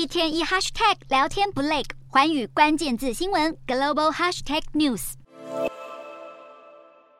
一天一 hashtag 聊天不累，环宇关键字新闻 global hashtag news。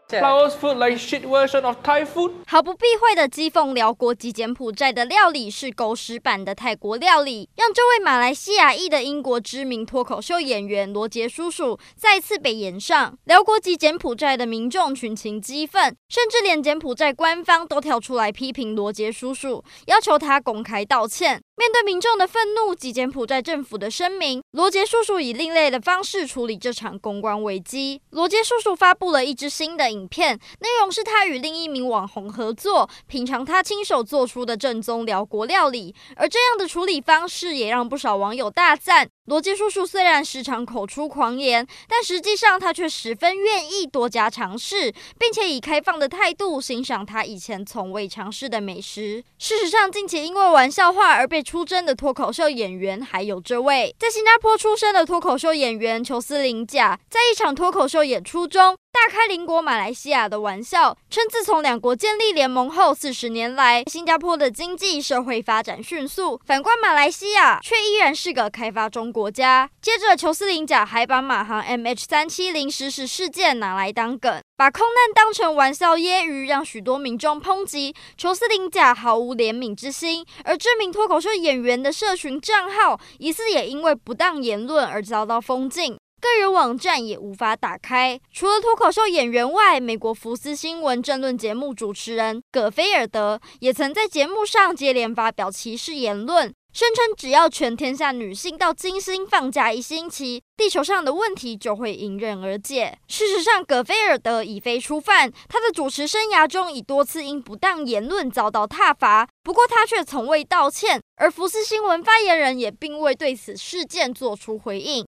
Laos food like shit version of Thai food。毫不避讳的讥讽辽国及柬埔寨的料理是狗屎版的泰国料理，让这位马来西亚裔的英国知名脱口秀演员罗杰叔叔再次被炎上。辽国及柬埔寨的民众群情激愤，甚至连柬埔寨官方都跳出来批评罗杰叔叔，要求他公开道歉。面对民众的愤怒及柬埔寨政府的声明，罗杰叔叔以另类的方式处理这场公关危机。罗杰叔叔发布了一支新的影片，内容是他与另一名网红合作，品尝他亲手做出的正宗辽国料理。而这样的处理方式也让不少网友大赞。罗杰叔叔虽然时常口出狂言，但实际上他却十分愿意多加尝试，并且以开放的态度欣赏他以前从未尝试的美食。事实上，近期因为玩笑话而被出征的脱口秀演员还有这位，在新加坡出生的脱口秀演员裘斯林贾，在一场脱口秀演出中，大开邻国马来西亚的玩笑，称自从两国建立联盟后四十年来，新加坡的经济社会发展迅速，反观马来西亚却依然是个开发中国家。接着，裘斯林贾还把马航 MH 三七零失事事件拿来当梗，把空难当成玩笑揶揄，让许多民众抨击裘斯林贾毫无怜悯之心。而知名脱口秀演员的社群账号疑似也因为不当言论而遭到封禁，个人网站也无法打开。除了脱口秀演员外，美国福斯新闻政论节目主持人葛菲尔德也曾在节目上接连发表歧视言论。声称只要全天下女性到金星放假一星期，地球上的问题就会迎刃而解。事实上，葛菲尔德已非初犯，他的主持生涯中已多次因不当言论遭到挞伐，不过他却从未道歉。而福斯新闻发言人也并未对此事件做出回应。